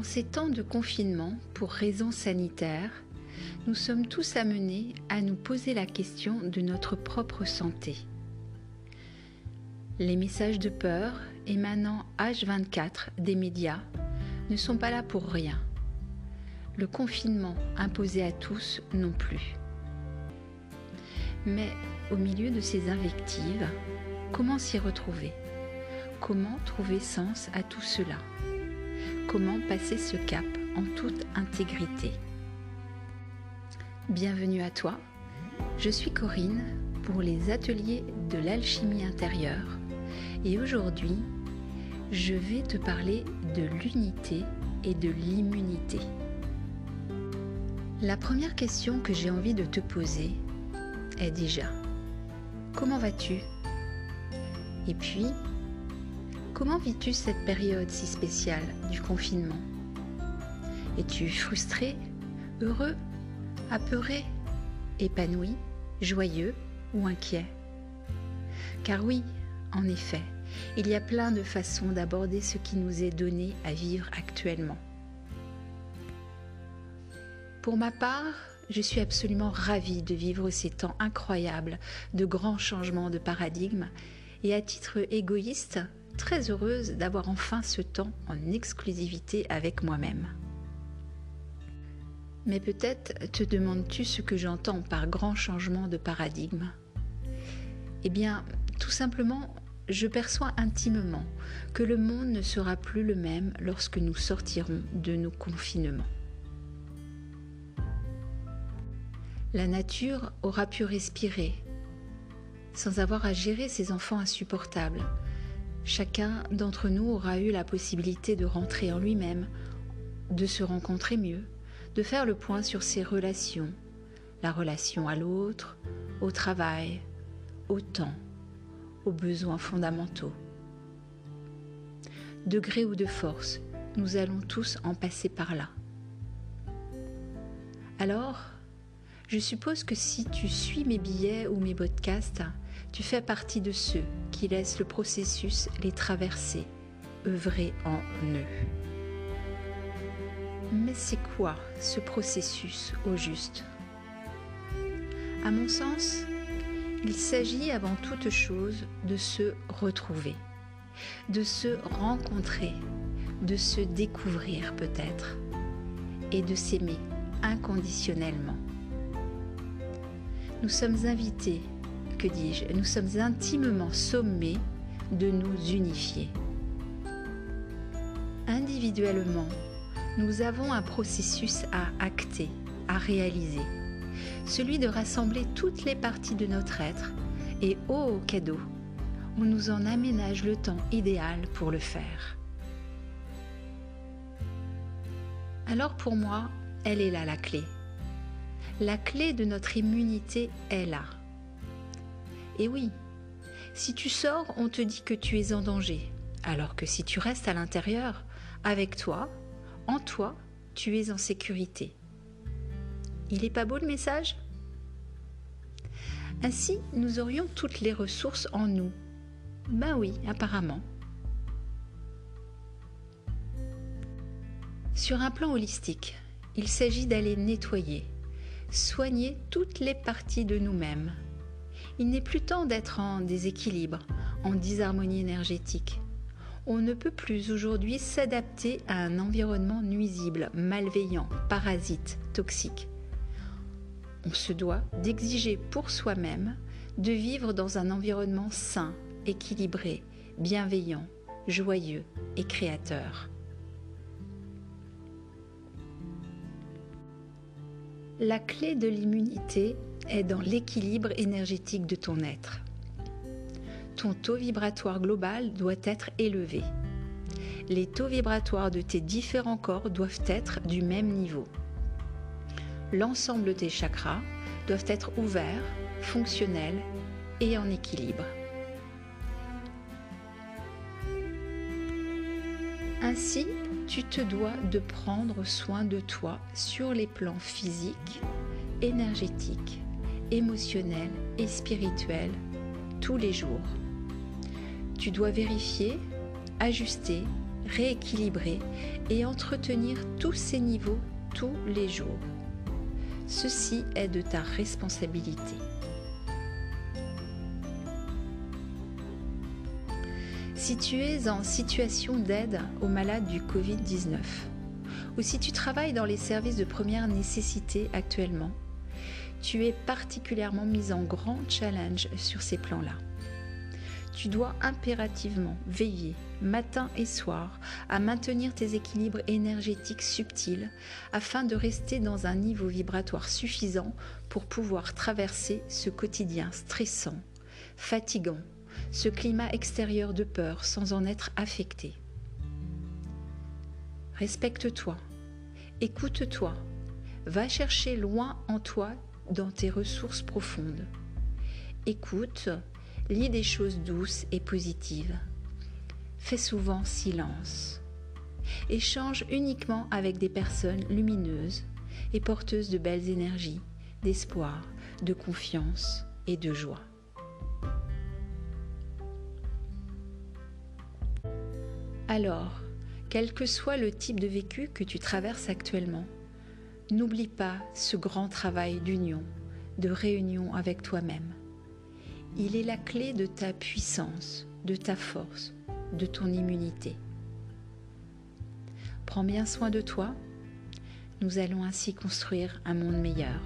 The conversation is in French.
En ces temps de confinement pour raisons sanitaires, nous sommes tous amenés à nous poser la question de notre propre santé. Les messages de peur émanant H24 des médias ne sont pas là pour rien. Le confinement imposé à tous non plus. Mais au milieu de ces invectives, comment s'y retrouver? Comment trouver sens à tout cela? Comment passer ce cap en toute intégrité Bienvenue à toi, je suis Corinne pour les ateliers de l'alchimie intérieure. Et aujourd'hui je vais te parler de l'unité et de l'immunité. La première question que j'ai envie de te poser est déjà Comment vas-tu? Et puis, comment vis-tu cette période si spéciale du confinement? Es-tu frustré, heureux apeuré, épanoui, joyeux ou inquiet? Car oui, en effet, il y a plein de façons d'aborder ce qui nous est donné à vivre actuellement. Pour ma part, je suis absolument ravie de vivre ces temps incroyables de grands changements de paradigme et à titre égoïste, très heureuse d'avoir enfin ce temps en exclusivité avec moi-même. Mais peut-être te demandes-tu ce que j'entends par grand changement de paradigme Eh bien, tout simplement, je perçois intimement que le monde ne sera plus le même lorsque nous sortirons de nos confinements. La nature aura pu respirer sans avoir à gérer ses enfants insupportables. Chacun d'entre nous aura eu la possibilité de rentrer en lui-même, de se rencontrer mieux, de faire le point sur ses relations, la relation à l'autre, au travail, au temps, aux besoins fondamentaux. De gré ou de force, nous allons tous en passer par là. Alors, je suppose que si tu suis mes billets ou mes podcasts, tu fais partie de ceux qui laissent le processus les traverser, œuvrer en eux. Mais c'est quoi ce processus au juste? À mon sens, il s'agit avant toute chose de se retrouver, de se rencontrer, de se découvrir peut-être et de s'aimer inconditionnellement. Nous sommes invités, que dis-je, nous sommes intimement sommés de nous unifier. Individuellement, nous avons un processus à acter, à réaliser. Celui de rassembler toutes les parties de notre être et, oh cadeau, on nous en aménage le temps idéal pour le faire. Alors pour moi, elle est là la clé. La clé de notre immunité est là. Et oui, si tu sors, on te dit que tu es en danger, alors que si tu restes à l'intérieur, avec toi, en toi, tu es en sécurité. Il n'est pas beau le message? Ainsi, nous aurions toutes les ressources en nous. Ben oui, apparemment. Sur un plan holistique, il s'agit d'aller nettoyer, soigner toutes les parties de nous-mêmes. Il n'est plus temps d'être en déséquilibre, en disharmonie énergétique on ne peut plus aujourd'hui s'adapter à un environnement nuisible, malveillant, parasite, toxique. On se doit d'exiger pour soi-même de vivre dans un environnement sain, équilibré, bienveillant, joyeux et créateur. La clé de l'immunité est dans l'équilibre énergétique de ton être ton taux vibratoire global doit être élevé. Les taux vibratoires de tes différents corps doivent être du même niveau. L'ensemble de tes chakras doivent être ouverts, fonctionnels et en équilibre. Ainsi, tu te dois de prendre soin de toi sur les plans physiques, énergétiques, émotionnels et spirituels tous les jours. Tu dois vérifier, ajuster rééquilibrer et entretenir tous ces niveaux tous les jours. Ceci est de ta responsabilité. Si tu es en situation d'aide aux malades du Covid-19 ou si tu travailles dans les services de première nécessité actuellement, tu es particulièrement mis en grand challenge sur ces plans-là. Tu dois impérativement veiller matin et soir à maintenir tes équilibres énergétiques subtils afin de rester dans un niveau vibratoire suffisant pour pouvoir traverser ce quotidien stressant, fatigant, ce climat extérieur de peur sans en être affecté. Respecte-toi, écoute-toi, va chercher loin en toi dans tes ressources profondes. Écoute, lis des choses douces et positives. Fais souvent silence. Échange uniquement avec des personnes lumineuses et porteuses de belles énergies, d'espoir, de confiance et de joie. Alors, quel que soit le type de vécu que tu traverses actuellement, n'oublie pas ce grand travail d'union, de réunion avec toi-même. Il est la clé de ta puissance, de ta force, de ton immunité. Prends bien soin de toi. Nous allons ainsi construire un monde meilleur.